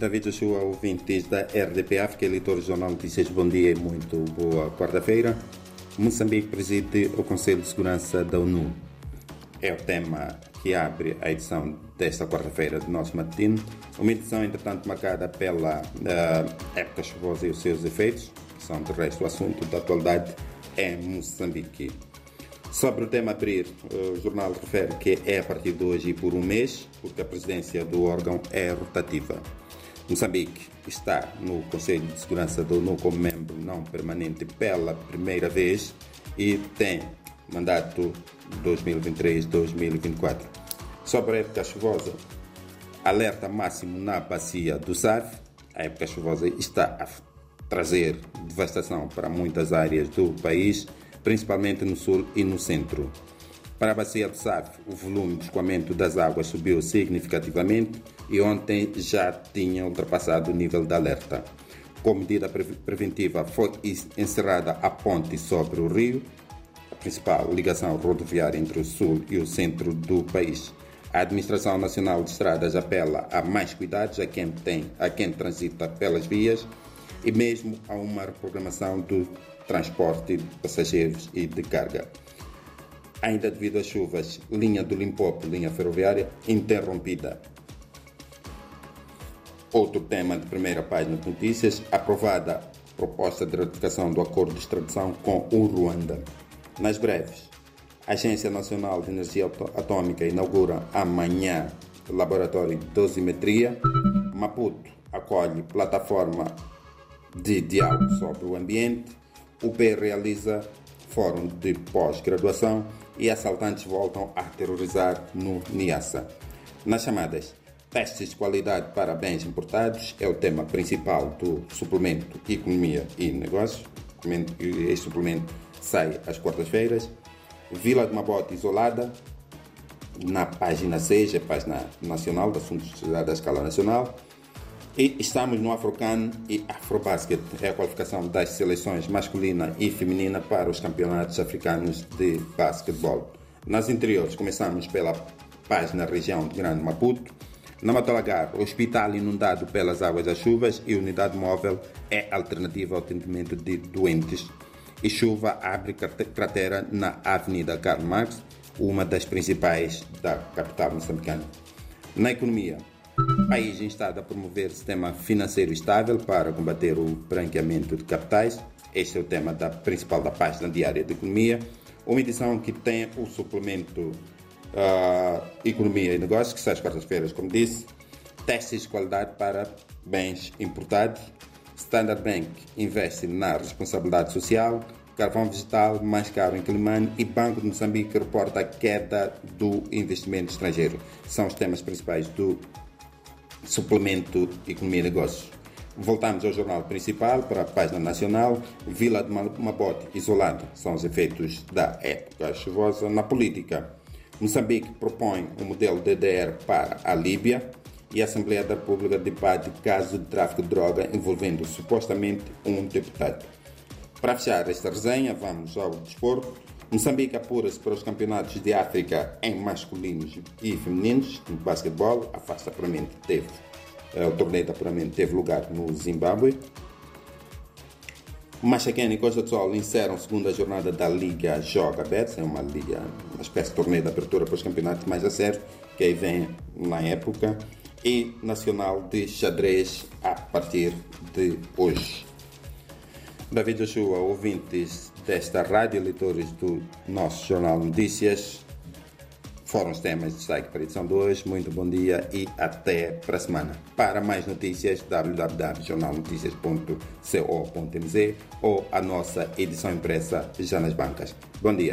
David Joshua, ouvintes da RDP África, leitor do Jornal Notícias, bom dia e muito boa quarta-feira. Moçambique preside o Conselho de Segurança da ONU. É o tema que abre a edição desta quarta-feira do nosso matutino. Uma edição, entretanto, marcada pela uh, época chuvosa e os seus efeitos, que são, de resto, o assunto da atualidade em Moçambique. Sobre o tema abrir, o jornal refere que é a partir de hoje e por um mês, porque a presidência do órgão é rotativa. Moçambique está no Conselho de Segurança da ONU como membro não permanente pela primeira vez e tem mandato 2023-2024. Sobre a época chuvosa, alerta máximo na bacia do SAF. A época chuvosa está a trazer devastação para muitas áreas do país principalmente no sul e no centro. Para a bacia do SAF, o volume de escoamento das águas subiu significativamente e ontem já tinha ultrapassado o nível de alerta. Como medida preventiva, foi encerrada a ponte sobre o rio, a principal ligação rodoviária entre o sul e o centro do país. A Administração Nacional de Estradas apela a mais cuidados a quem, tem, a quem transita pelas vias e mesmo a uma reprogramação do transporte de passageiros e de carga. Ainda devido às chuvas, linha do Limpopo, linha ferroviária, interrompida. Outro tema de primeira página de notícias, aprovada proposta de ratificação do acordo de extradição com o Ruanda. Nas breves, a Agência Nacional de Energia Atômica inaugura amanhã o laboratório de dosimetria. Maputo acolhe plataforma de diálogo sobre o ambiente. O P realiza fórum de pós-graduação e assaltantes voltam a terrorizar no Niassa. Nas chamadas testes de qualidade para bens importados é o tema principal do suplemento Economia e Negócios. Este suplemento sai às quartas-feiras. Vila de Mabote isolada, na página 6, a página nacional de assuntos da escala nacional. E estamos no Afrocan e Afrobasket, é a qualificação das seleções masculina e feminina para os campeonatos africanos de basquetebol. Nas interiores, começamos pela página região de Grande Maputo. Na Matalagar, hospital inundado pelas águas das chuvas e unidade móvel é alternativa ao atendimento de doentes. E chuva abre cratera na Avenida Karl Marx, uma das principais da capital moçambicana. Na economia, país em estado a promover sistema financeiro estável para combater o branqueamento de capitais. Este é o tema da principal da página diária de economia. Uma edição que tem o suplemento uh, Economia e Negócios, que sai às quartas-feiras, como disse. Testes de qualidade para bens importados. Standard Bank investe na responsabilidade social. Carvão vegetal mais caro em Climane e Banco de Moçambique reporta a queda do investimento estrangeiro. São os temas principais do suplemento Economia e Negócios. Voltamos ao jornal principal, para a página nacional. Vila de Mabote isolada são os efeitos da época chuvosa na política. Moçambique propõe um modelo DDR para a Líbia e a Assembleia da República debate caso de tráfico de droga envolvendo supostamente um deputado. Para fechar esta resenha, vamos ao desporto. Moçambique apura-se para os campeonatos de África em masculinos e femininos no basquetebol. A fase de apuramento teve, eh, o torneio de apuramento teve lugar no Zimbábue. Machaquena e Costa do Sol encerram a segunda jornada da Liga Joga Bets, é uma liga, uma espécie de torneio de abertura para os campeonatos mais a sério, que aí vem na época, e Nacional de Xadrez a partir de hoje. David Joshua, ouvintes desta rádio, leitores do nosso Jornal Notícias. Foram os temas de destaque para a edição de hoje. Muito bom dia e até para a semana. Para mais notícias, www.jornalnoticias.co.mz ou a nossa edição impressa já nas bancas. Bom dia.